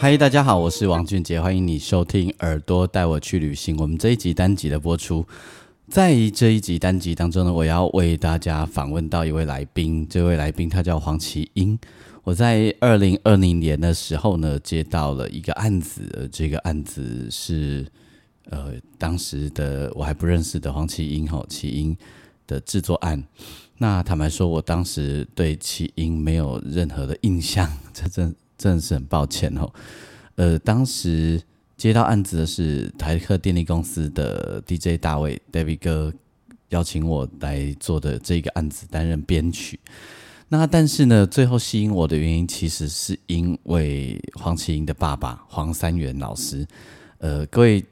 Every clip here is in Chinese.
嗨，大家好，我是王俊杰，欢迎你收听《耳朵带我去旅行》。我们这一集单集的播出，在这一集单集当中呢，我要为大家访问到一位来宾。这位来宾他叫黄奇英。我在二零二零年的时候呢，接到了一个案子，这个案子是呃当时的我还不认识的黄奇英哈奇英的制作案。那坦白说，我当时对奇英没有任何的印象，这真。真的是很抱歉哦，呃，当时接到案子的是台客电力公司的 DJ 大卫 David 哥邀请我来做的这个案子担任编曲。那但是呢，最后吸引我的原因，其实是因为黄绮莹的爸爸黄三元老师。呃，各位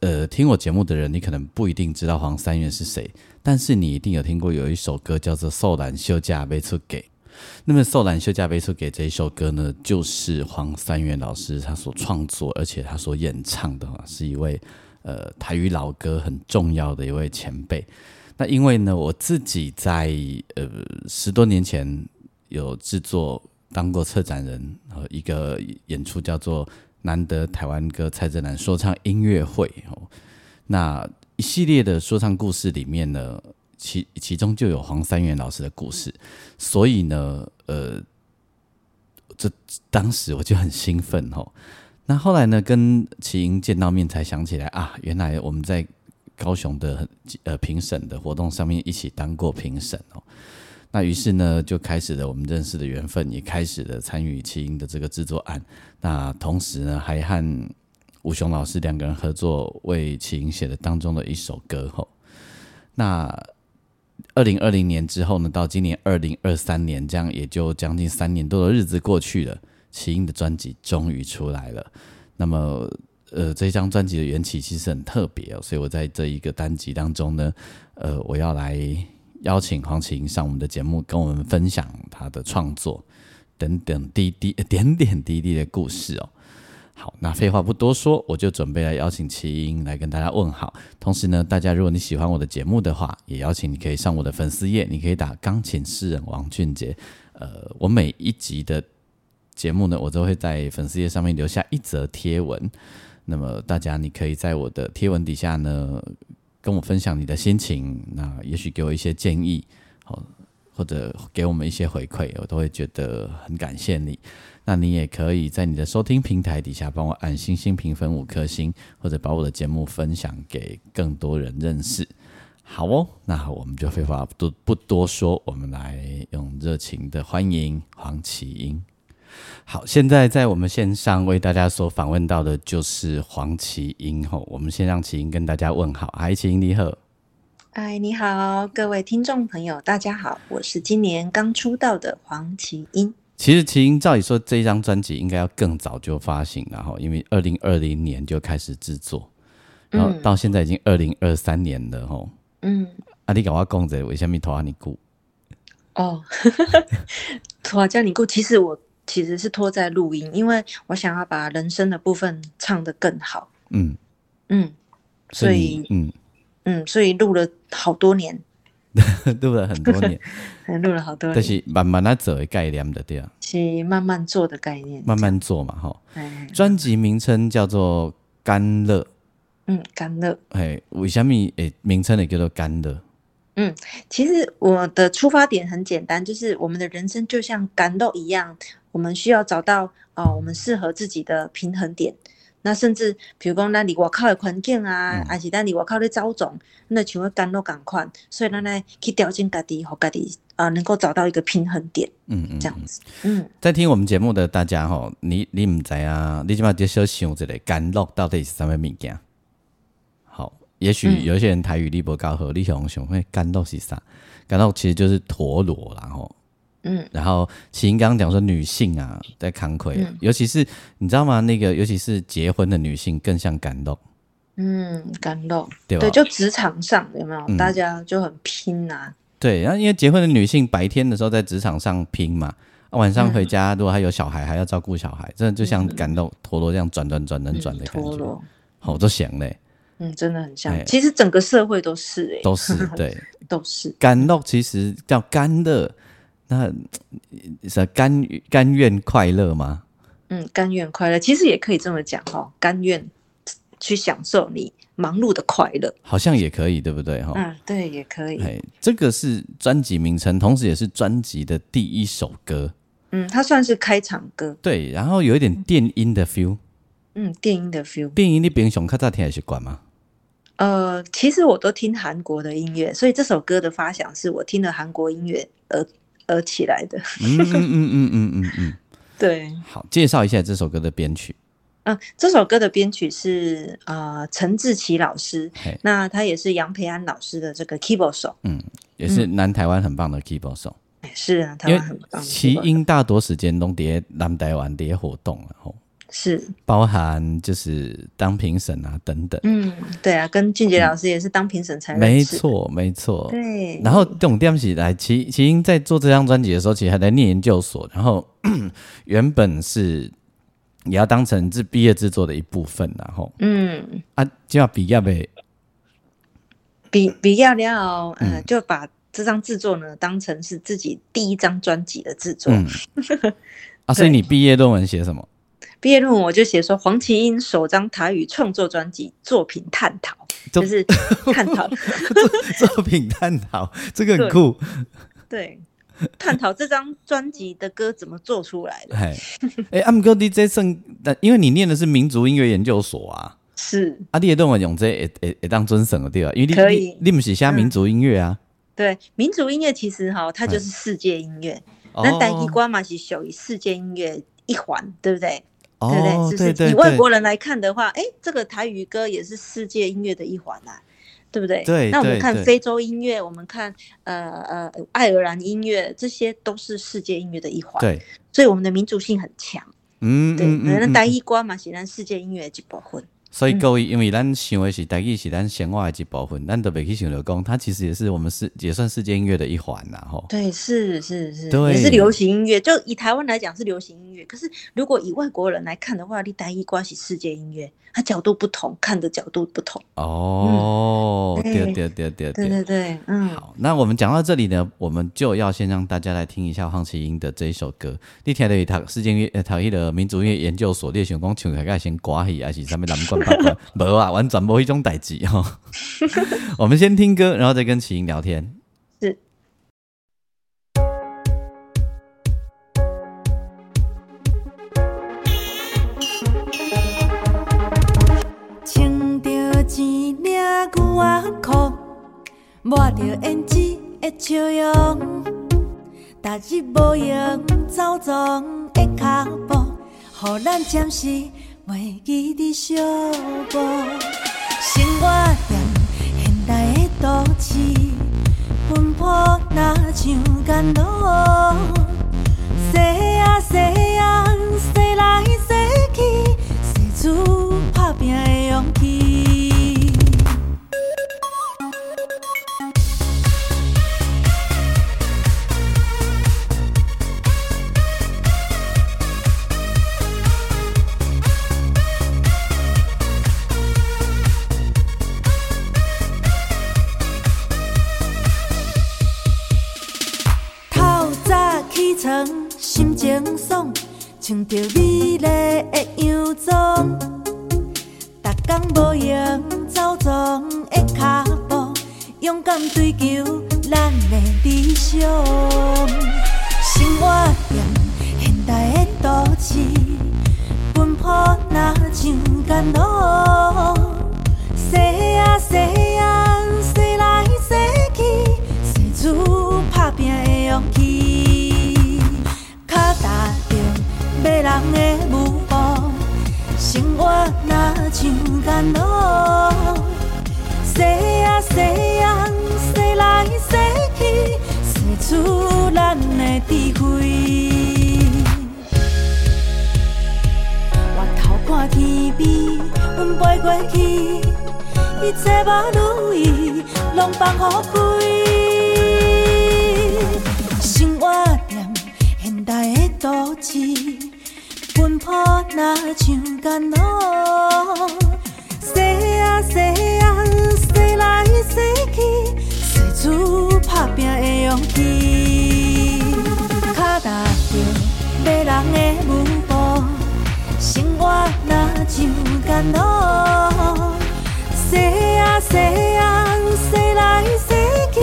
呃听我节目的人，你可能不一定知道黄三元是谁，但是你一定有听过有一首歌叫做《受难休假被出给》。那么《受难休假》被出给这一首歌呢，就是黄三元老师他所创作，而且他所演唱的，是一位呃台语老歌很重要的一位前辈。那因为呢，我自己在呃十多年前有制作当过策展人，呃一个演出叫做《难得台湾歌蔡振南说唱音乐会》哦，那一系列的说唱故事里面呢。其其中就有黄三元老师的故事，所以呢，呃，这当时我就很兴奋吼。那后来呢，跟齐英见到面，才想起来啊，原来我们在高雄的呃评审的活动上面一起当过评审哦。那于是呢，就开始了我们认识的缘分，也开始了参与齐英的这个制作案。那同时呢，还和吴雄老师两个人合作，为齐英写的当中的一首歌吼。那二零二零年之后呢，到今年二零二三年，这样也就将近三年多的日子过去了。齐英的专辑终于出来了。那么，呃，这张专辑的缘起其实很特别哦，所以我在这一个单集当中呢，呃，我要来邀请黄启英上我们的节目，跟我们分享他的创作等等滴滴点点滴滴的故事哦。好，那废话不多说，我就准备来邀请齐英来跟大家问好。同时呢，大家如果你喜欢我的节目的话，也邀请你可以上我的粉丝页，你可以打“钢琴诗人王俊杰”。呃，我每一集的节目呢，我都会在粉丝页上面留下一则贴文。那么大家，你可以在我的贴文底下呢，跟我分享你的心情，那也许给我一些建议，好，或者给我们一些回馈，我都会觉得很感谢你。那你也可以在你的收听平台底下帮我按星星评分五颗星，或者把我的节目分享给更多人认识。好哦，那我们就废话不不多说，我们来用热情的欢迎黄启英。好，现在在我们线上为大家所访问到的就是黄启英吼，我们先让启英跟大家问好。嗨，启英你好。嗨，你好，各位听众朋友，大家好，我是今年刚出道的黄启英。其实齐英照理说这一张专辑应该要更早就发行，然后因为二零二零年就开始制作，然后到现在已经二零二三年了吼。嗯，啊，你跟我讲者为什么拖你顾？哦，拖叫你顾，其实我其实是拖在录音，因为我想要把人生的部分唱得更好。嗯嗯，所以嗯嗯，所以录了好多年。录了很多年，录了好多年，但是慢慢来做的概念的对啊，是慢慢做的概念，慢慢做嘛哈。专辑名称叫做《甘乐》，嗯，甘乐，哎，为什么诶名称也叫做甘乐？嗯，其实我的出发点很简单，就是我们的人生就像甘露一样，我们需要找到哦，我们适合自己的平衡点。那甚至，比如讲，咱离外口的环境啊，还是咱离外口的招种，那像要甘露赶快，所以咱来去调整家己和家己啊，能够找到一个平衡点。嗯嗯，这样子。嗯，在听我们节目的大家吼，你你唔知啊？你起码就小想一个甘露到底是什么物件？好，也许有些人台语力不高好，你想想，会甘露是啥？甘露其实就是陀螺，然后嗯。然后齐英刚刚讲说女性啊在扛亏，嗯。尤其是你知道吗？那个尤其是结婚的女性更像感动，嗯，感动，对吧？对，就职场上有没有、嗯。大家就很拼呐、对，然后因为结婚的女性白天的时候在职场上拼嘛，啊晚上回家如果还有小孩，还要照顾小孩，真的就像感动陀螺这样转转转转转的感觉，嗯陀螺，好都想嘞，嗯，真的很像。哎。其实整个社会都是哎、都是对。都是，感动其实叫甘乐，那是甘甘愿快乐吗？嗯，甘愿快乐，其实也可以这么讲哈、甘愿去享受你忙碌的快乐。好像也可以，对不对？哈、嗯，对，也可以。哎，这个是专辑名称，同时也是专辑的第一首歌。嗯，它算是开场歌，对，然后有一点电音的 feel。嗯，电音的 feel。电音你平常较早听的习惯吗？呃，其实我都听韩国的音乐，所以这首歌的发想是我听了韩国音乐而而起来的。嗯嗯嗯嗯嗯嗯嗯。对，好，介绍一下这首歌的编曲。嗯，这首歌的编曲是呃陈志奇老师，那他也是杨培安老师的这个 keyboard 手，嗯，也是南台湾很棒的 keyboard 手，嗯是啊，台湾很棒的奇 keyboard 音大多时间都伫南台湾伫活动了吼，是，包含就是当评审啊等等。嗯，对啊，跟俊杰老师也是当评审才没错，没错。对，然后重点起来其其英在做这张专辑的时候，其实还在念研究所，然后 原本是也要当成是毕业制作的一部分，然后嗯，啊就要比较呗，比比较了，呃，嗯。就把这张制作呢当成是自己第一张专辑的制作。嗯，啊，所以你毕业论文写什么？毕业论文我就写说黄奇英首张台语创作专辑作品探讨，就是探讨。作品探讨，这个很酷，对探讨这张专辑的歌怎么做出来的。哎哎，阿姆哥 DJ 圣，但因为你念的是民族音乐研究所啊，是。啊，你的论文用这也也也当准审的对吧？因为可以。你你你不是写民族音乐啊，对民族音乐其实哈，它就是世界音乐。那哦台语歌嘛是属于世界音乐一环，对不对？哦对不对？是不是？对对以外国人来看的话，哎，这个台语歌也是世界音乐的一环啊，对不对？对那我们对对看非洲音乐，我们看呃呃爱尔兰音乐，这些都是世界音乐的一环。，对，所以我们的民族性很强。嗯嗯嗯，那台嗯语歌嘛显然世界音乐的一部分。所以各位，因为咱想的是，台语是咱生活的一部分，咱都别去想了讲，它其实也是我们是也算世界音乐的一环呐，吼。对，是是是，也是流行音乐。就以台湾来讲是流行音乐，可是如果以外国人来看的话，你单一关系世界音乐，它角度不同，看的角度不同。哦，对对对对对对对，嗯。好，那我们讲到这里呢，我们就要先让大家来听一下黄奇英的这一首歌。你听到他世界乐，他迄的民族乐研究所，你想讲像大概先刮系还是什么南管？无啊，完全无迄种代志吼。我们先听歌，然后再跟奇英聊天。是。穿着一领牛仔裤，抹着胭脂的笑容，逐日无用走踪的脚步，予咱暂时袂记伫小步。生活在现代的都市，奔波若像甘露。西啊西啊，西来西去，西出打拼的勇气。人的舞步，生活若像甘露，洗啊洗啊，洗来洗去，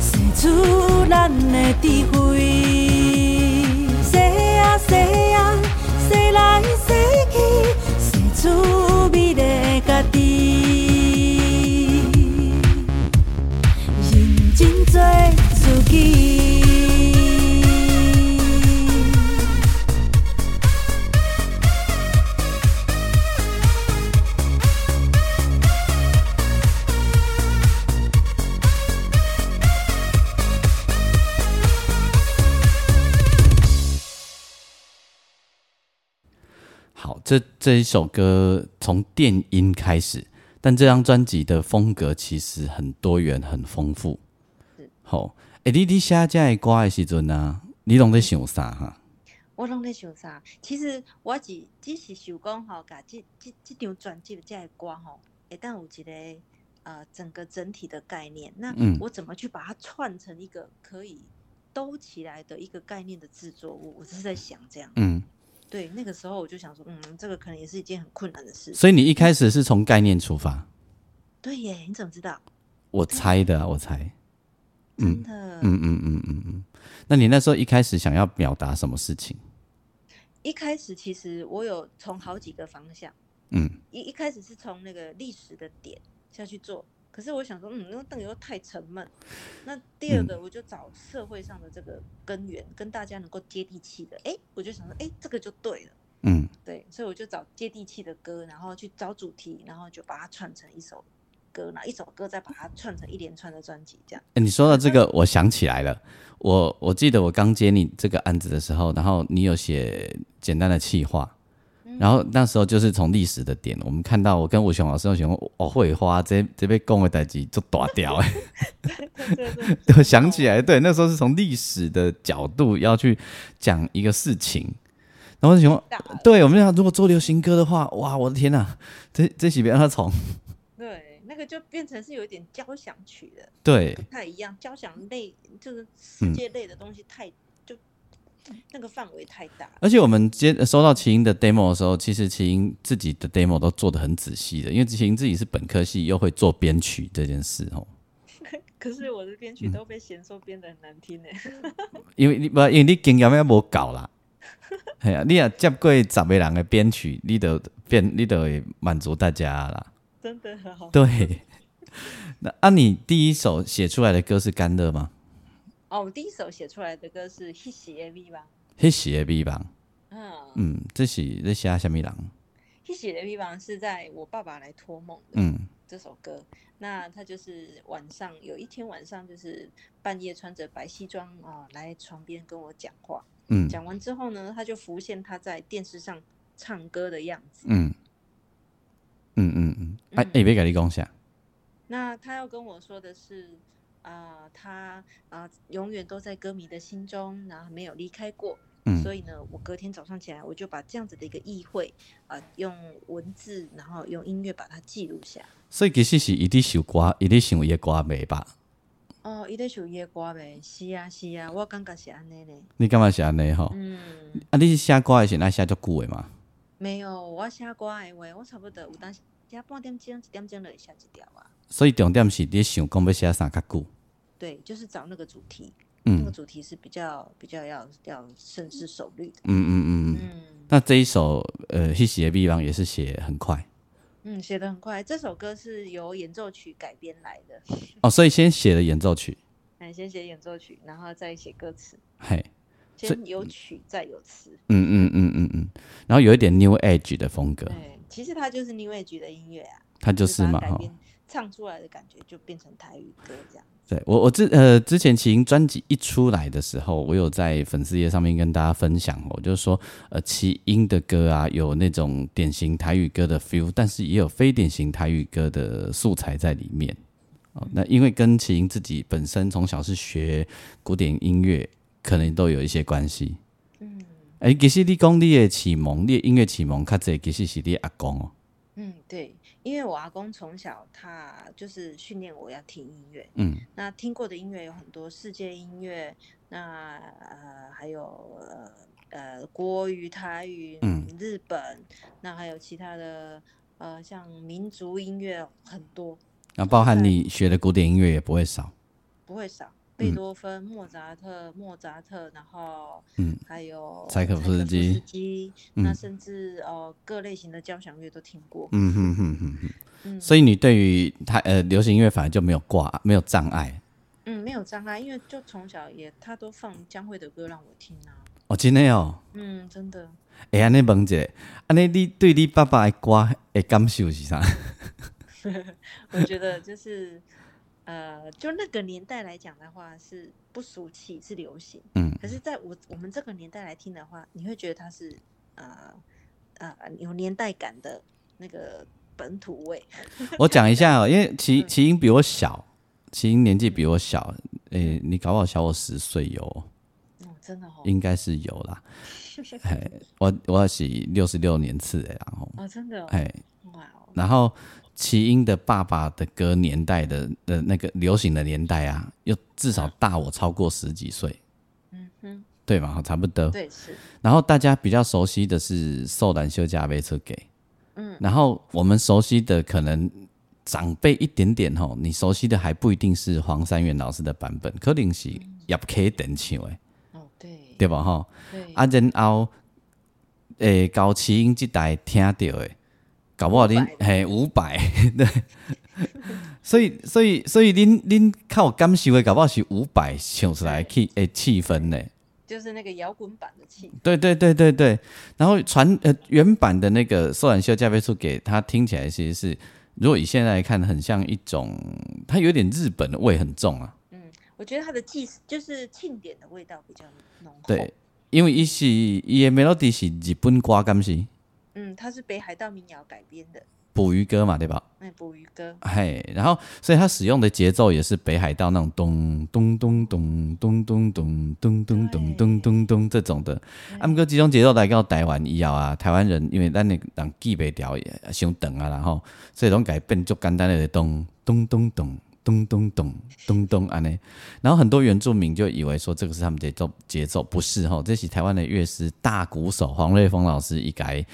洗出咱的智慧。这这一首歌从电音开始，但这张专辑的风格其实很多元、很丰富。好，诶、你你写这的歌的时阵啊，你拢在想啥哈？我拢在想啥？其实我只只是想讲吼，甲这这这张专辑的这个歌吼，会当有一个呃整个整体的概念。那嗯我怎么去把它串成一个可以兜起来的一个概念的制作物？我只是在想这样。嗯，对，那个时候我就想说，嗯，这个可能也是一件很困难的事。所以你一开始是从概念出发，对耶，你怎么知道？我猜的啊，我猜。真的，嗯嗯嗯嗯嗯。那你那时候一开始想要表达什么事情？一开始其实我有从好几个方向，嗯一一开始是从那个历史的点下去做，可是我想说，嗯，那个邓又太沉闷。那第二个，我就找社会上的这个根源，跟大家能够接地气的。哎，我就想说，哎，这个就对了。嗯对，所以我就找接地气的歌，然后去找主题，然后就把它串成一首歌，然后一首歌再把它串成一连串的专辑，这样。欸你说到这个，我想起来了。我我记得我刚接你这个案子的时候，然后你有写简单的企划，然后那时候就是从历史的点，我们看到我跟吴雄老师有想说，哦，会花这这边供的代志就断掉哎，对 对对，对我想起来，对，那时候是从历史的角度要去讲一个事情，然后想对，我们想如果做流行歌的话，哇，我的天呐，这这几边让他从 对，那个就变成是有一点交响曲的，对。不太一样。交响类就是嗯。世界类的东西太、就那个范围太大。而且我们接收到奇英的 demo 的时候，其实奇英自己的 demo 都做的很仔细的，因为奇英自己是本科系，又会做编曲这件事哦。可是我的编嗯曲都被嫌说编的很难听呢。因为你不，因为你经验也无够啦，系啊，你也接过十个人的编曲，你都变，你都会满足大家啦。真的很好。对，那啊，你第一首写出来的歌是《甘乐》吗？哦，我第一首写出来的歌是《i s A V》吧？迄时的 V 吧，嗯嗯，这是在写什么人？，h i s A V 吧是在我爸爸来托梦的。嗯这首歌，那他就是晚上有一天晚上，就是半夜穿着白西装啊、来床边跟我讲话。嗯讲完之后呢，他就浮现他在电视上唱歌的样子。嗯嗯嗯嗯，哎，嗯哎，别跟你讲下，那他要跟我说的是，啊、他啊、永远都在歌迷的心中，然后没有离开过。嗯所以呢，我隔天早上起来，我就把这样子的一个意会啊、用文字，然后用音乐把它记录下。所以其实是伊伫首歌，伊伫想伊的歌袂吧？哦，伊在首夜歌呗，是啊是啊，我感觉是安尼呢。你感觉是安尼吼？嗯，啊，你是写歌的时候，那写足久的嘛？没有，我写歌的话，我差不多有当时写半点钟、一点钟就会写一条啊。所以重点是你想讲要写啥较久？对，就是找那个主题，嗯。那个嗯主题是比较比较要要深思熟虑的。嗯嗯嗯嗯。嗯。那这一首呃，迄时的地方也是写很快。嗯，写的很快。这首歌是由演奏曲改编来的，哦，所以先写了演奏曲，哎，先写演奏曲，然后再写歌词，嘿，先有曲再有词。嗯嗯嗯嗯嗯，然后有一点 New Age 的风格，对，其实它就是 New Age 的音乐啊，它就是嘛哈，唱出来的感觉就变成台语歌这样。对我，我之呃之前齐英专辑一出来的时候，我有在粉丝页上面跟大家分享哦，就是说呃齐英的歌啊，有那种典型台语歌的 feel，但是也有非典型台语歌的素材在里面。哦，那因为跟齐英自己本身从小是学古典音乐，可能都有一些关系。嗯，哎，其实你讲你的启蒙，你的音乐启蒙，较侪其实是你阿公哦。嗯，对，因为我阿公从小他就是训练我要听音乐，嗯那听过的音乐有很多世界音乐，那呃还有呃呃国语、台语、嗯日本，那还有其他的呃像民族音乐很多，然后包含你学的古典音乐也不会少。不会少。贝多芬、莫扎特、莫扎特，然后嗯还有柴可夫斯基基嗯那甚至呃各类型的交响乐都听过。嗯哼哼哼哼。嗯所以你对于他呃流行音乐反而就没有挂没有障碍。嗯，没有障碍，因为就从小也他都放江蕙的歌让我听啊。哦，真的哦。嗯，真的。会安尼问一下，安尼你对你爸爸的歌的感受是啥？我觉得就是呃，就那个年代来讲的话，是不俗气，是流行。嗯可是，在我我们这个年代来听的话，你会觉得它是呃呃有年代感的那个本土味。我讲一下哦，因为齐齐英比我小，齐英年纪比我小，诶、你搞不好小我十岁有哦，哦，真的哦。应该是有啦。嘿，我我是六十六年次的，然后，哦，真的哦。哎，哇哦。然后齐英的爸爸的歌年代的的那个流行的年代啊，又至少大我超过十几岁，嗯哼，对吧？差不多。对是。然后大家比较熟悉的是《寿兰休假被车给》，嗯，然后我们熟悉的可能长辈一点点吼，你熟悉的还不一定是黄三元老师的版本，可能是也可以等唱的，哦，对。对吧？吼，对。啊，然后诶，高奇英这代听到诶，搞不好恁500嘿五百，对。所以，所以，所以，恁恁靠感受的，搞不好是五百唱出来气诶气氛呢。就是那个摇滚版的气。对对对对对，然后传呃原版的那个《寿兰秀加倍数》给他听起来其实是，如果以现在来看，很像一种，它有点日本的味很重啊。嗯，我觉得它的祭就是庆典的味道比较浓厚。对，因为伊是伊的 melody 是日本歌，敢是嗯，它是北海道民谣改编的，捕鱼歌嘛，对吧？嗯捕鱼歌。嘿，然后所以它使用的节奏也是北海道那种咚咚咚咚咚咚咚咚咚咚咚咚咚这种的。啊，毋过这种节奏来到台湾以后啊，台湾人因为咱的人记袂掉，也伤长啊，然后所以拢改变足简单的咚咚咚咚咚咚咚咚咚安尼。然后很多原住民就以为说这个是他们节奏节奏，不是吼，这是台湾的乐师大鼓手黄瑞峰老师一改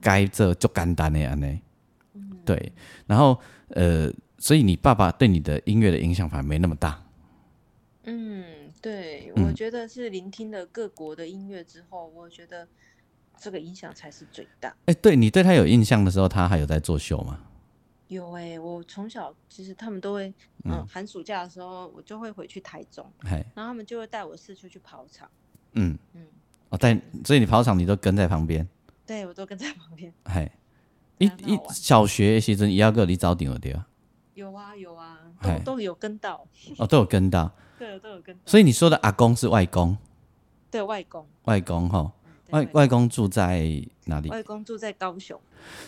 改这就简单的安尼。对，然后呃，所以你爸爸对你的音乐的影响反而没那么大。嗯，对，我觉得是聆听了各国的音乐之后，我觉得这个影响才是最大。哎，对你对他有印象的时候，他还有在做秀吗？有哎、我从小其实他们都会，嗯，寒暑假的时候我就会回去台中，嘿，然后他们就会带我四处去跑场。嗯嗯，哦，带所以你跑场你都跟在旁边，对我都跟在旁边。嘿，一一小学的时阵，伊要个你早点了对啊，有啊有啊，都都有跟到，哦，都有跟到。对，都有跟到。所以你说的阿公是外公，对外公，外公哈，对外外公住在哪里？外公住在高雄。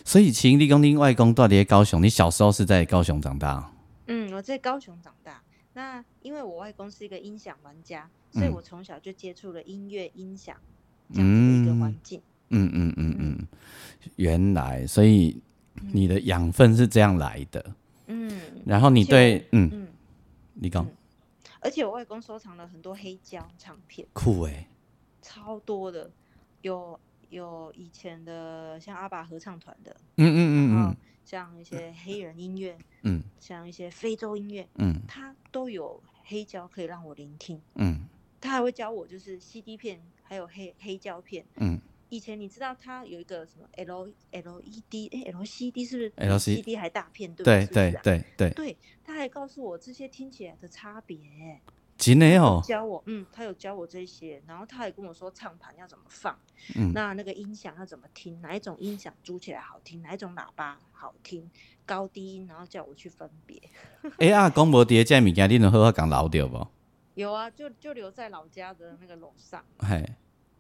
所以秦立公丁外公到底在高雄？你小时候是在高雄长大哦？嗯，我在高雄长大。那因为我外公是一个音响玩家，所以嗯我从小就接触了音乐音响这样子的一个环境。嗯嗯嗯嗯，原来，所以你的养分是这样来的。嗯，然后你对，嗯，嗯，你讲而且我外公收藏了很多黑胶唱片，酷哎，超多的，有有以前的像阿爸合唱团的，嗯嗯嗯嗯。像一些黑人音乐，嗯。像一些非洲音乐，嗯。他都有黑胶可以让我聆听。嗯。他还会教我就是 CD 片，还有黑黑胶片。嗯。以前你知道它有一个什么 L LED 哎 LCD 是不是 LC CD 还大片对嗯，对？对对，对，他还告诉我这些听起来的差别。真的哦，教我，嗯，他有教我这些，然后他也跟我说唱盘要怎么放，嗯那那个音响要怎么听，哪一种音响租起来好听，哪一种喇叭好听，高低音，然后叫我去分别。哎啊，讲无伫这物件，你能好好讲留着无？有啊，就就留在老家的那个楼上，嘿，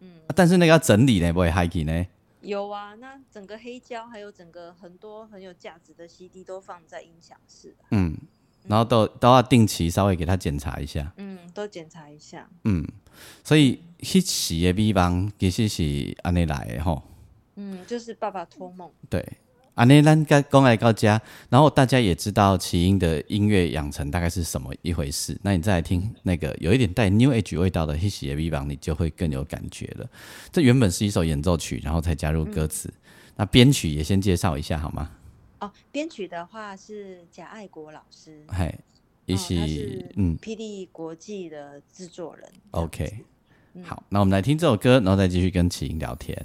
嗯，啊但是那个要整理呢，不会害去呢。有啊，那整个黑胶还有整个很多很有价值的 CD 都放在音响室啊，嗯，然后都都要定期稍微给他检查一下。嗯，都检查一下。嗯，所以迄时的美梦其实是安尼来的吼。嗯，就是爸爸托梦。对，安尼咱该讲来到家，然后大家也知道奇英的音乐养成大概是什么一回事。那你再来听那个有一点带 New Age 味道的《h i s 的 V 榜》，你就会更有感觉了。这原本是一首演奏曲，然后才加入歌词。那编曲也先介绍一下好吗？哦，编曲的话是贾爱国老师，嗨，一是嗯，PD 国际的制作人。，OK，嗯好，那我们来听这首歌，然后再继续跟齐英聊天。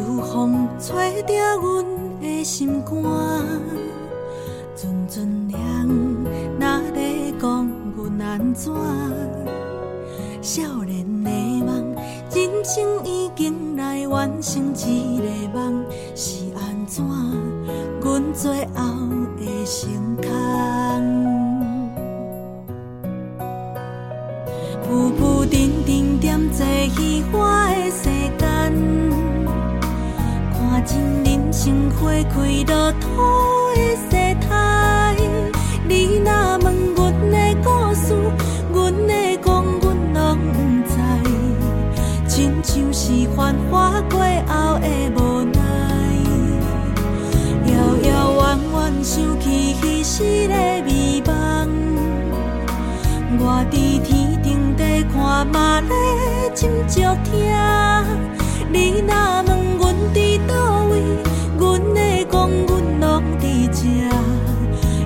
秋风吹着阮的心肝，阵阵凉，哪咧讲阮安怎？少年的梦，人生已经来完成一个梦，是安怎？阮最后的成生花开落土的世态。你若问阮的故事，阮会讲阮拢不知，亲像是繁华过后的无奈。遥遥远远想起彼时的美梦。我伫天顶底看嘛咧斟酌听，你若问阮伫倒位，阮的讲阮拢伫这，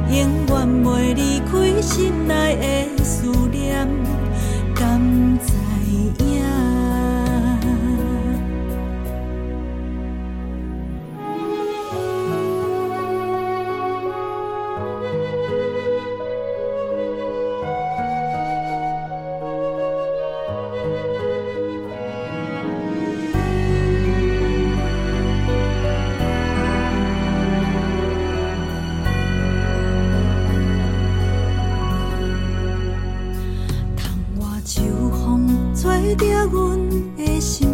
永远袂离开心内的阮的心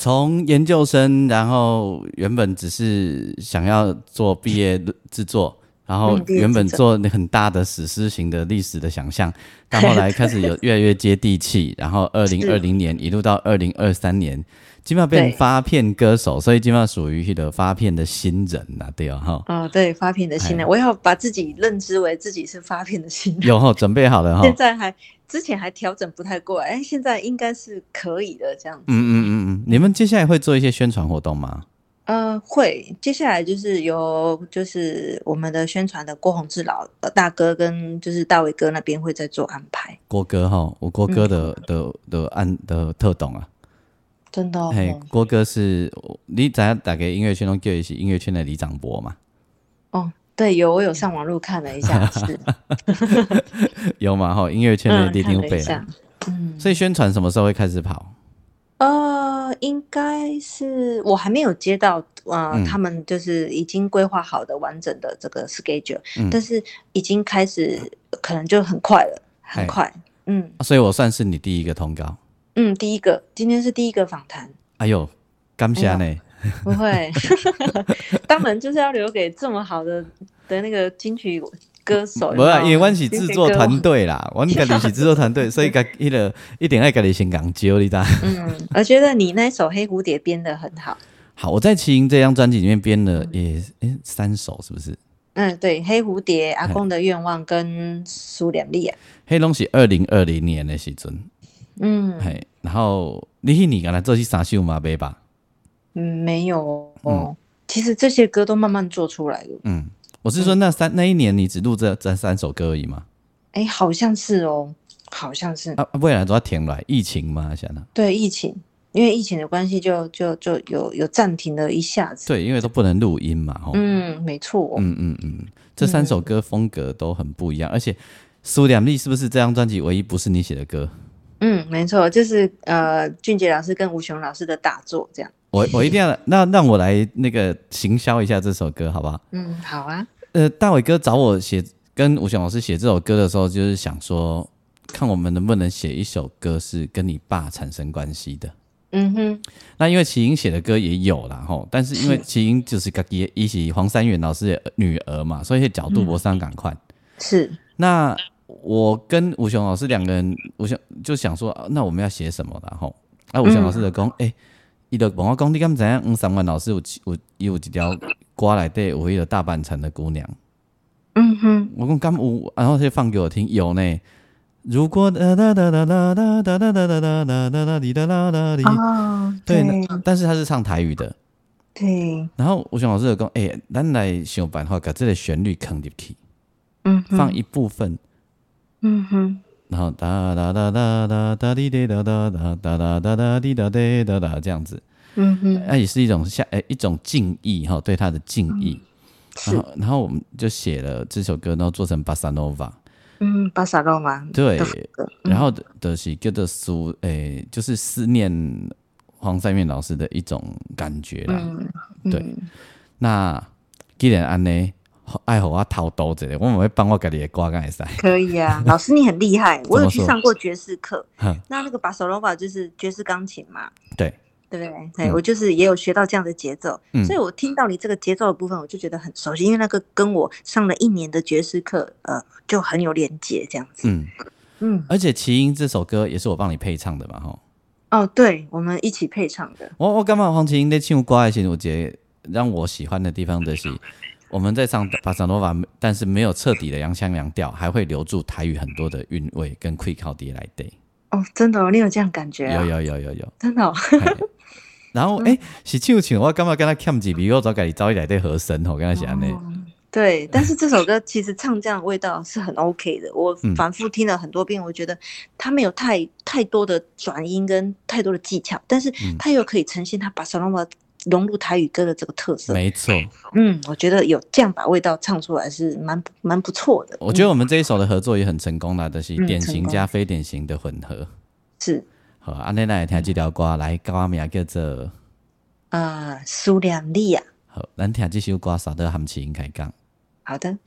从研究生，然后原本只是想要做毕业制作，然后原本做很大的史诗型的历史的想象，到后来开始有越来越接地气，然后二零二零年一路到二零二三年，基本上变对发片歌手，所以基本上属于一个发片的新人呐、对啊哈，哦，对，发片的新人，我要把自己认知为自己是发片的新人。有哈准备好了哈，现在还之前还调整不太过来，哎，现在应该是可以的这样子。嗯嗯嗯嗯，你们接下来会做一些宣传活动吗？呃，会，接下来就是由就是我们的宣传的郭宏志老呃大哥跟就是大伟哥那边会再做安排，郭哥哈，我郭哥的、嗯的的案的特懂啊。真的、哦。嘿，郭哥是你知影大家音乐圈中叫伊是音乐圈的李长博嘛？哦，对，有我有上网路看了一下，是 有嘛哈？音乐圈的一下，嗯，所以宣传什么时候会开始跑？呃，应该是我还没有接到呃、嗯他们就是已经规划好的完整的这个 schedule，、嗯但是已经开始可能就很快了，很快，嗯所以我算是你第一个通告。嗯，第一个今天是第一个访谈。哎呦，感谢呢！不会，当然就是要留给这么好的的那个金曲歌手。无啊，有没有因为阮是制作团。队啦，阮家己是制作团队，所以 家迄个一定爱家己先讲究你知道？嗯，我觉得你那首《黑蝴蝶》编的很好。好，我在齐英这张专辑里面编了也诶三首，是不是？嗯，对，《黑蝴蝶》、阿公的愿望跟苏联丽啊。迄拢是二零二零年的时阵，嗯嘿，然后你迄年敢若做去三首嘛袂吧？嗯，没有哦。其实这些歌都慢慢做出来的。嗯，我是说那三那一年你只录这这三首歌而已吗？哎，好像是哦，好像是。啊，未来都要填来疫情吗，想呢？对，疫情，因为疫情的关系就，就就有有暂停了一下子。对，因为都不能录音嘛，吼。嗯，没错。嗯嗯嗯，这三首歌风格都很不一样，而且苏两丽是不是这张专辑唯一不是你写的歌？嗯，没错，就是呃，俊杰老师跟吴雄老师的大作这样。我我一定要那让我来那个行销一下这首歌，好不好？嗯，好啊。呃，大伟哥找我写跟吴雄老师写这首歌的时候，就是想说，看我们能不能写一首歌是跟你爸产生关系的。嗯哼，那因为齐英写的歌也有啦，吼，但是因为齐英就是个也一起黄三元老师的女儿嘛，所以角度不上赶快。是，那我跟吴雄老师两个人，我想就想说，啊那我们要写什么的吼？啊，吴雄老师的工，诶、伊就问我讲，你敢知影？黄三万老师有有伊有一条歌内底有迄个大半城的姑娘。嗯哼，我讲敢有，然后他就放给我听，有呢。如果哒哒哒哒哒哒哒哒哒哒哒哒哒哒滴哒啦哒滴，哦，对，但是他是唱台语的。对，然后吴雄老师就讲，诶、咱来想办法把这个旋律放入去，嗯哼，放一部分，嗯哼，然后哒哒哒哒哒哒滴滴哒哒哒哒哒哒哒滴哒滴哒哒这样子，嗯哼，那也是一种下诶一种敬意哈，对他的敬意。然是，后然后我们就写了这首歌，然后做成巴萨诺瓦。嗯，巴萨诺瓦，对然后的的是叫做思，诶、就是思念黄三面老师的一种感觉啦。嗯，对。嗯。那既然安尼，爱互我偷渡一下，我们会帮我家己的歌干会使。可以啊，老师你很厉害，我有去上过爵士课，那那个巴索罗瓦就是爵士钢琴嘛，对，对不对？对，我就是也有学到这样的节奏，嗯所以我听到你这个节奏的部分，我就觉得很熟悉，因为那个跟我上了一年的爵士课，呃，就很有连结这样子。嗯，嗯，而且《奇音》这首歌也是我帮你配唱的嘛，吼。哦，对，我们一起配唱的，我我感觉黄奇英在唱歌的时候，有一个让我喜欢的地方就是我们在唱巴塞罗瓦但是没有彻底的洋腔洋调还会留住台语很多的韵味跟 quick 靠爹来对。哦真的哦你有这样感觉有有有有有。真的 然后哎喜庆有话我干嘛跟他欠几笔我早该你遭一来对和声我跟他讲呢对但是这首歌其实唱这样的味道是很 ok 的我 反复听了很多遍我觉得他没有太太多的转音跟太多的技巧但是他又可以呈现他巴塞罗那融入台语歌的这个特色，没错。嗯，我觉得有这样把味道唱出来是蛮蛮不错的。我觉得我们这一首的合作也很成功啦，就是典型加非典型的混合。是。好，安内来听这条歌，来，歌名叫做啊，苏念丽啊。好，咱听这首歌，啥的行情开讲。好的。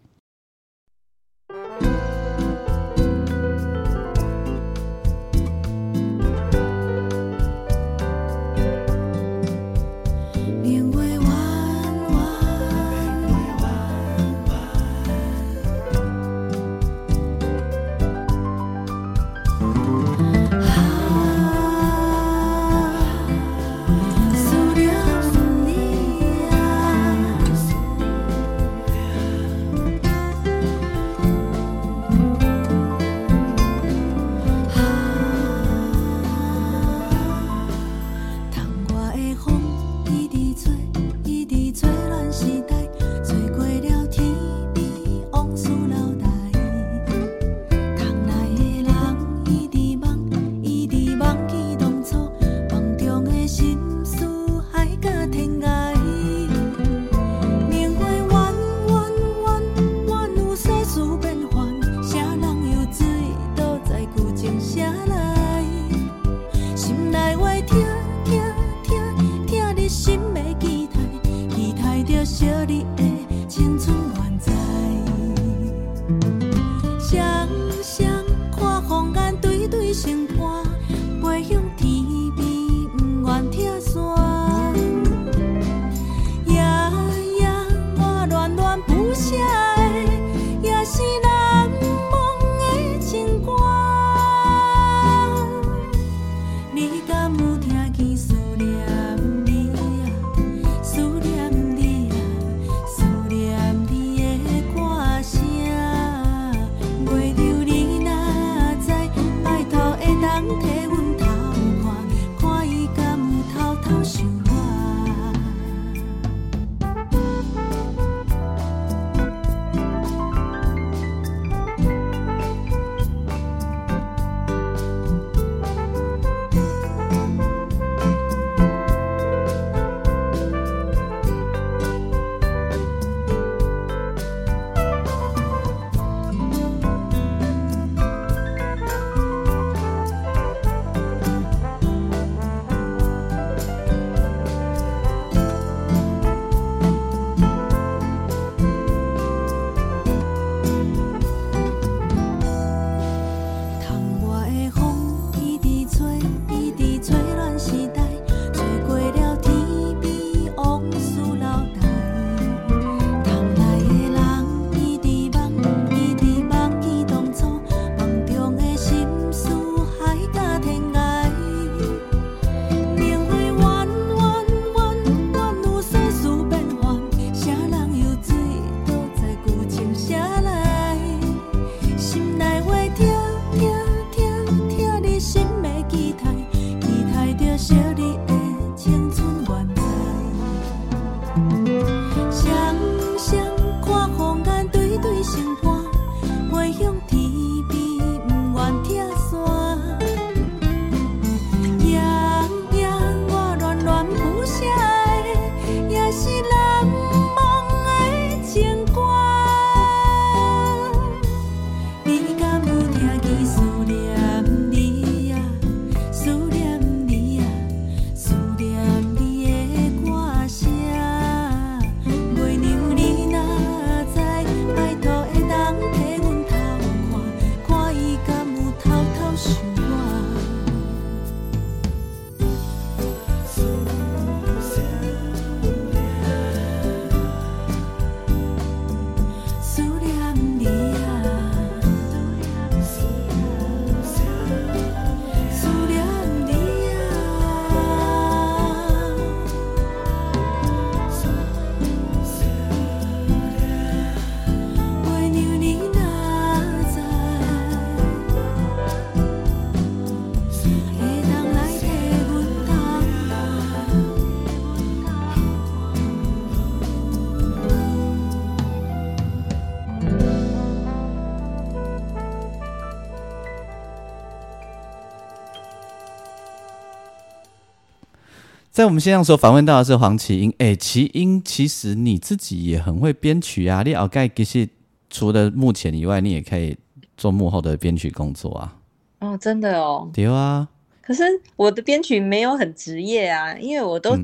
在我们线上所访问到的是黄奇英。哎，奇英，其实你自己也很会编曲啊！你后盖其实除了幕前以外，你也可以做幕后的编曲工作啊。哦，真的哦。对啊。可是我的编曲没有很职业啊，因为我都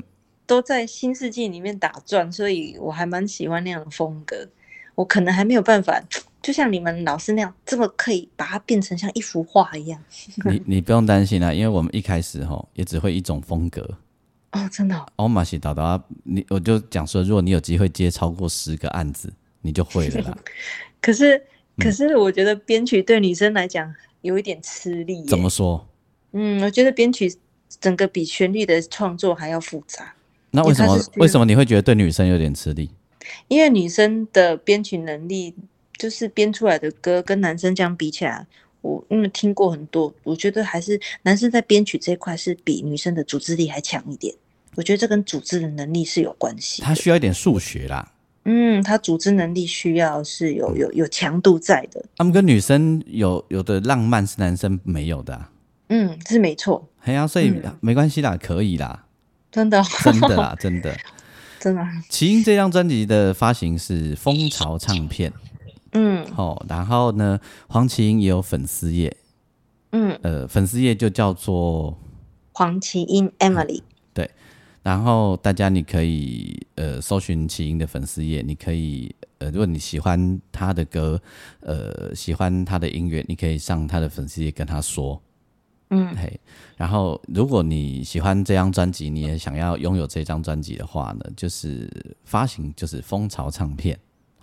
都在新世纪里面打转，所以我还蛮喜欢那样的风格。我可能还没有办法，就像你们老师那样，这么可以把它变成像一幅画一样。你你不用担心啊，因为我们一开始哈也只会一种风格。哦，真的。欧玛西导导，你我就讲说，如果你有机会接超过十个案子，你就会了啦。可是可是，我觉得编曲对女生来讲有一点吃力。怎么说？嗯，我觉得编曲整个比旋律的创作还要复杂。那为什么为什么你会觉得对女生有点吃力？因为女生的编曲能力，就是编出来的歌跟男生这样比起来，我因为听过很多，我觉得还是男生在编曲这一块是比女生的组织力还强一点。我觉得这跟组织的能力是有关系。他需要一点数学啦。嗯，他组织能力需要是有有有强度在的。他们跟女生有有的浪漫是男生没有的。嗯，是没错。哎呀，所以没关系啦，可以啦，真的，真的啦，真的，真的。奇英这张专辑的发行是蜂巢唱片，嗯，好，然后呢，黄奇英也有粉丝页，嗯，呃，粉丝页就叫做黄奇英 Emily，对，然后大家你可以呃搜寻奇英的粉丝页，你可以呃，如果你喜欢他的歌，呃，喜欢他的音乐，你可以上他的粉丝页跟他说。嗯，嘿，然后如果你喜欢这张专辑，你也想要拥有这张专辑的话呢，就是发行就是蜂巢唱片，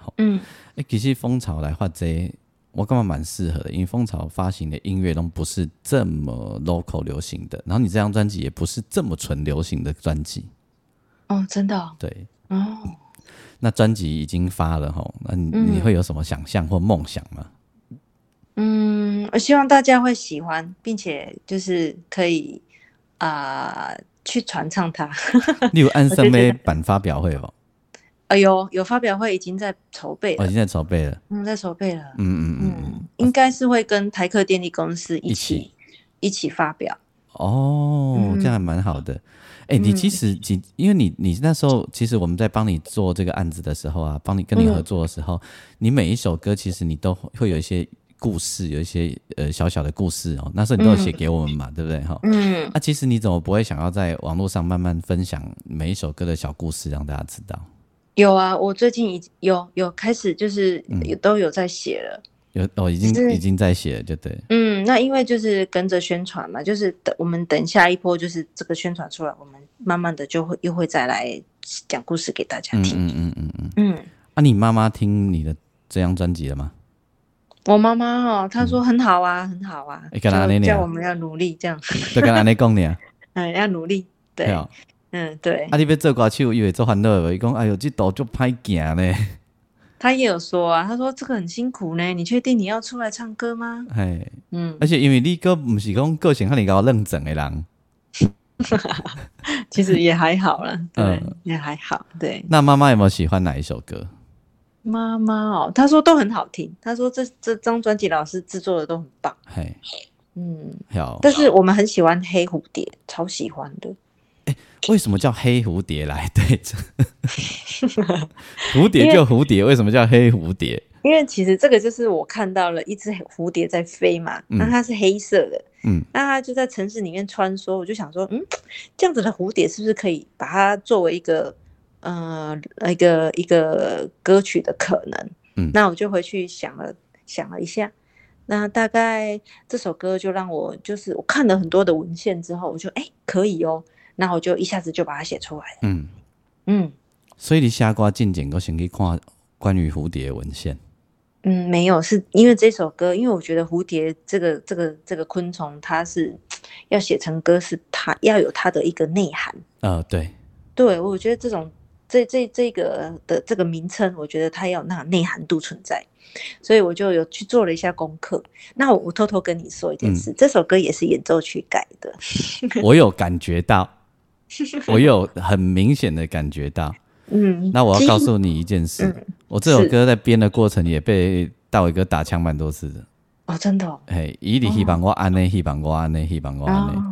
好，嗯，哎，其实蜂巢来画这，我干嘛蛮适合的，因为蜂巢发行的音乐都不是这么 local 流行的，然后你这张专辑也不是这么纯流行的专辑，哦，真的，对，哦，那专辑已经发了哈，那你你会有什么想象或梦想吗？嗯，我希望大家会喜欢，并且就是可以啊去传唱它。例如安森美版发表会哦，哎呦，有发表会已经在筹备了，已经在筹备了，嗯，在筹备了，嗯嗯嗯嗯，应该是会跟台客电力公司一起一起发表。哦，这样还蛮好的。哎，你其实你因为你你那时候其实我们在帮你做这个案子的时候啊，帮你跟你合作的时候，你每一首歌其实你都会有一些。故事有一些呃小小的故事哦，那时候你都有写给我们嘛，对不对哈？嗯，那其实你怎么不会想要在网络上慢慢分享每一首歌的小故事，让大家知道？有啊，我最近已有有开始就是也都有在写了，有哦，已经已经在写了，就对。嗯，那因为就是跟着宣传嘛，就是等我们等下一波就是这个宣传出来，我们慢慢的就会又会再来讲故事给大家听。嗯嗯嗯嗯嗯。啊，你妈妈听你的这张专辑了吗？我妈妈哈，她说很好啊，很好啊，叫我们要努力这样。对，跟安尼讲啊。嗯，要努力。对。嗯，对。啊，你别做歌手，以为做欢乐的，伊讲，哎呦，这道就歹行呢。他也有说啊，他说这个很辛苦呢，你确定你要出来唱歌吗？哎，嗯。而且因为你哥不是讲个性很你搞认真的人。其实也还好了，对，也还好。对。那妈妈有没有喜欢哪一首歌？妈妈哦，他说都很好听。他说这这张专辑老师制作的都很棒。嘿，嗯，好。但是我们很喜欢黑蝴蝶，超喜欢的。哎，为什么叫黑蝴蝶来对着？蝴蝶就蝴蝶，为什么叫黑蝴蝶？因为其实这个就是我看到了一只蝴蝶在飞嘛，那它是黑色的，嗯，那它就在城市里面穿梭。我就想说，嗯，这样子的蝴蝶是不是可以把它作为一个？呃，一个一个歌曲的可能，嗯，那我就回去想了想了一下，那大概这首歌就让我就是我看了很多的文献之后，我就哎可以哦，那我就一下子就把它写出来了，嗯嗯，所以你下瓜进简我先去看关于蝴蝶文献，嗯，没有，是因为这首歌，因为我觉得蝴蝶这个这个这个昆虫，它是要写成歌，是它要有它的一个内涵，呃，对，对我觉得这种。这这这个的这个名称，我觉得它要有那内涵度存在，所以我就有去做了一下功课。那我我偷偷跟你说一件事，这首歌也是演奏曲改的。我有感觉到，我有很明显的感觉到。嗯，那我要告诉你一件事，我这首歌在编的过程也被大伟哥打枪蛮多次的。哦，真的。嘿，以你希望我安内，希望我安内，希望我安内。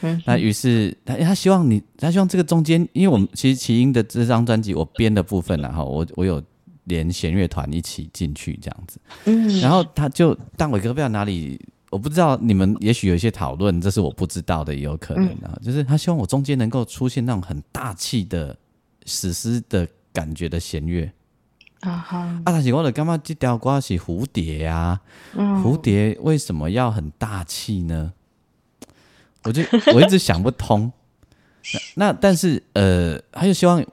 嗯，那于是他他希望你，他希望这个中间，因为我们其实奇英的这张专辑我编的部分然后我我有连弦乐团一起进去这样子，嗯，然后他就大伟哥不知道哪里，我不知道你们也许有一些讨论，这是我不知道的，也有可能啊，就是他希望我中间能够出现那种很大气的史诗的感觉的弦乐啊哈，啊，但是我的干嘛这条歌是蝴蝶啊，嗯蝴蝶为什么要很大气呢？我就我一直想不通。那那但是呃，他就希望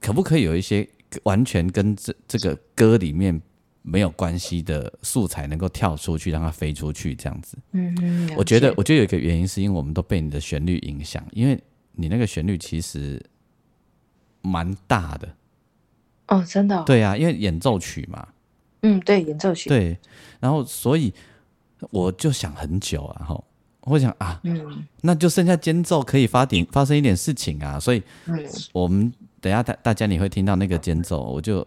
可不可以有一些完全跟这这个歌里面没有关系的素材能够跳出去，让它飞出去这样子。嗯嗯，我觉得，我觉得有一个原因是因为我们都被你的旋律影响，因为你那个旋律其实蛮大的。哦，真的、哦，，对啊，因为演奏曲嘛，嗯，对，演奏曲，，对，然后所以我就想很久啊，然后我想啊，嗯。那就剩下间奏可以发点发生一点事情啊，所以嗯，我们等一下大大家你会听到那个间奏，我就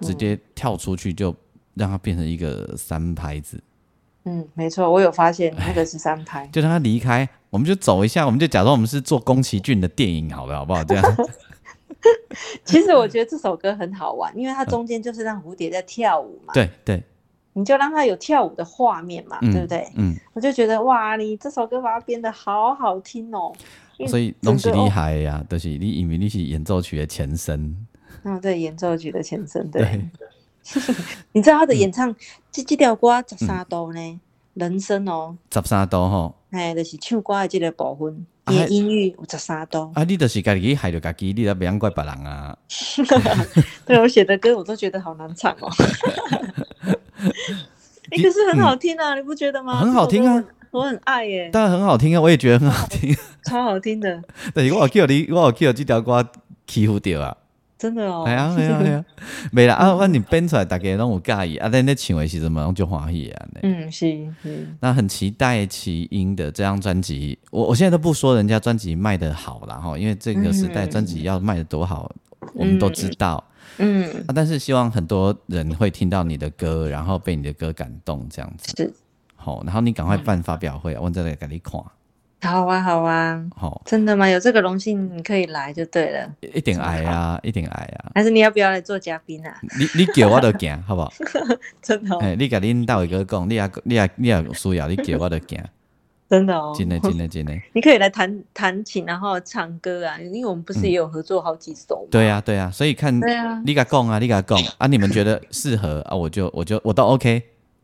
直接跳出去，就让它变成一个三拍子，嗯，没错，我有发现那个是三拍，就让它离开，我们就走一下，我们就假装我们是做宫崎骏的电影好了，好不好？这样。其实我觉得这首歌很好玩，因为它中间就是让蝴蝶在跳舞嘛，，对对，你就让它有跳舞的画面嘛，嗯对不对？嗯，我就觉得哇，你这首歌把它编的好好听哦，所以拢是厉害呀、就是你因为你是演奏曲的前身，嗯，对，演奏曲的前身，对。你知道他的演唱这这条歌十三度呢，人生哦，十三度吼。哎，就是唱歌的这个部分，啊伊的音域有十三度。啊，你就是家己害着家己，你都不要怪别人啊。对我写的歌，我都觉得好难唱哦。哎，可是很好听啊，你不觉得吗？很好听啊我很爱耶，当然很好听啊，我也觉得很好听。超好听的，但是我有叫你，我有叫这条歌欺负掉啊。真的哦。系啊系啊 系啊，没啦啊，我你编出来大家拢有介意啊，但那唱的时阵嘛，拢就欢喜啊。嗯，是，是那很期待齐英的这张专辑，我我现在都不说人家专辑卖的好啦哈，因为这个时代嗯专辑要卖的多好，我们都知道嗯，啊。但是希望很多人会听到你的歌，然后被你的歌感动这样子。是，好，然后你赶快办发表会，我再来给你看。好啊，好啊，好，真的吗？有这个荣幸，你可以来就对了。一定爱啊，一定爱啊。还是你要不要来做嘉宾啊？你你叫我就行，好不好？真的、哦，哎，你甲恁大伟哥讲，你也你也你也有需要，你叫我就行，真的哦，真的真的真的。你可以来弹弹琴，然后唱歌啊，因为我们不是也有合作好几首吗？对啊、对啊、所以看对啊你甲讲啊，你甲讲啊，你们觉得适合啊，我就我就我都 OK，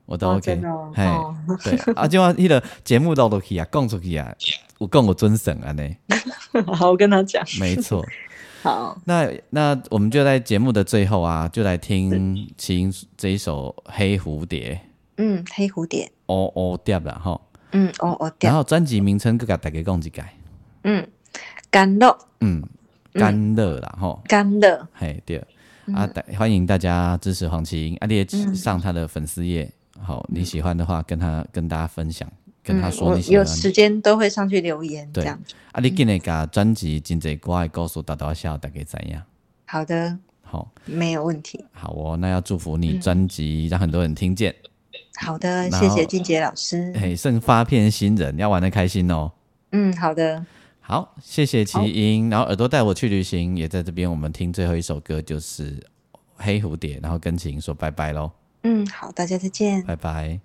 我都哦 OK，嘿，哦。对啊，就话迄个节目录落去啊，讲出去啊，有讲我尊神安尼，好，我跟他讲。没错。好，那那我们就在节目的最后啊，就来听齐英这一首《黑蝴蝶嗯，黑蝴蝶，》哦哦掉了哈，嗯，哦哦掉，然掉，后专辑名称各甲大家讲一解，嗯，干乐，嗯，甘乐啦吼。干乐，嘿，对、啊，大欢迎大家支持黄奇英，啊，你也上他的粉丝页，好，你喜欢的话跟他跟大家分享，跟他说你喜欢有，时间都会上去留言，这对样。啊，你今日把专辑真济歌的故事大大小小大概怎样？好的，好，没有问题。好哦，那要祝福你专辑让很多人听见，好的，谢谢金杰老师。哎，剩发片新人要玩的开心哦。嗯，好的，好，谢谢齐英，然后耳朵带我去旅行，也在这边，我们听最后一首歌就是《黑蝴蝶》，然后跟齐英说拜拜喽，嗯，好，大家再见。拜拜。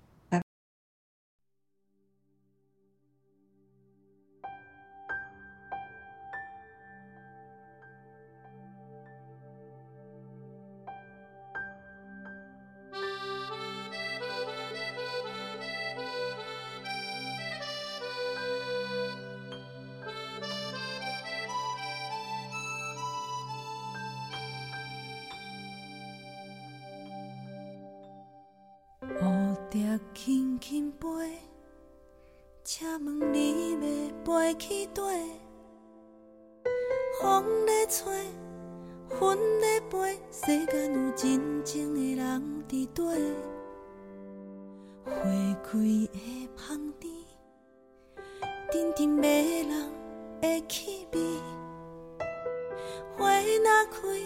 轻轻飞，请问你要飞去倒？风在吹，云在飞，世间有真正的人伫底。花开的香甜，阵阵迷人的气味。花若开，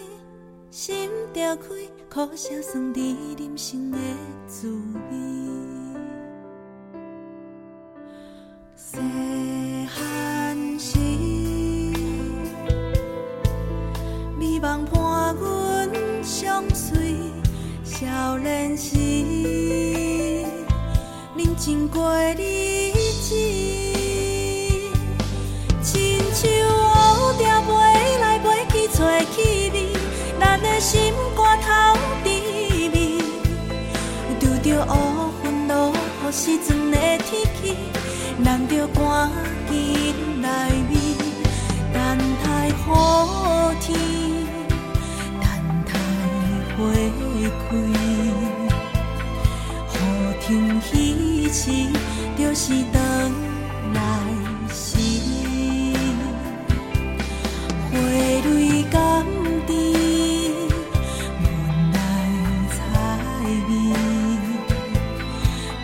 心就开，苦涩酸甜人生的滋味。经过日子，亲像乌蝶飞来飞去找气味，咱的心肝头甜蜜。拄着乌云落雨时阵的天气，咱着赶紧来面，等待好天，等待花开，雨停起。起，就是等来时。花蕊甘甜，无奈采蜜。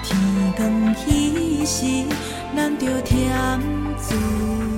天光起时，咱就添足。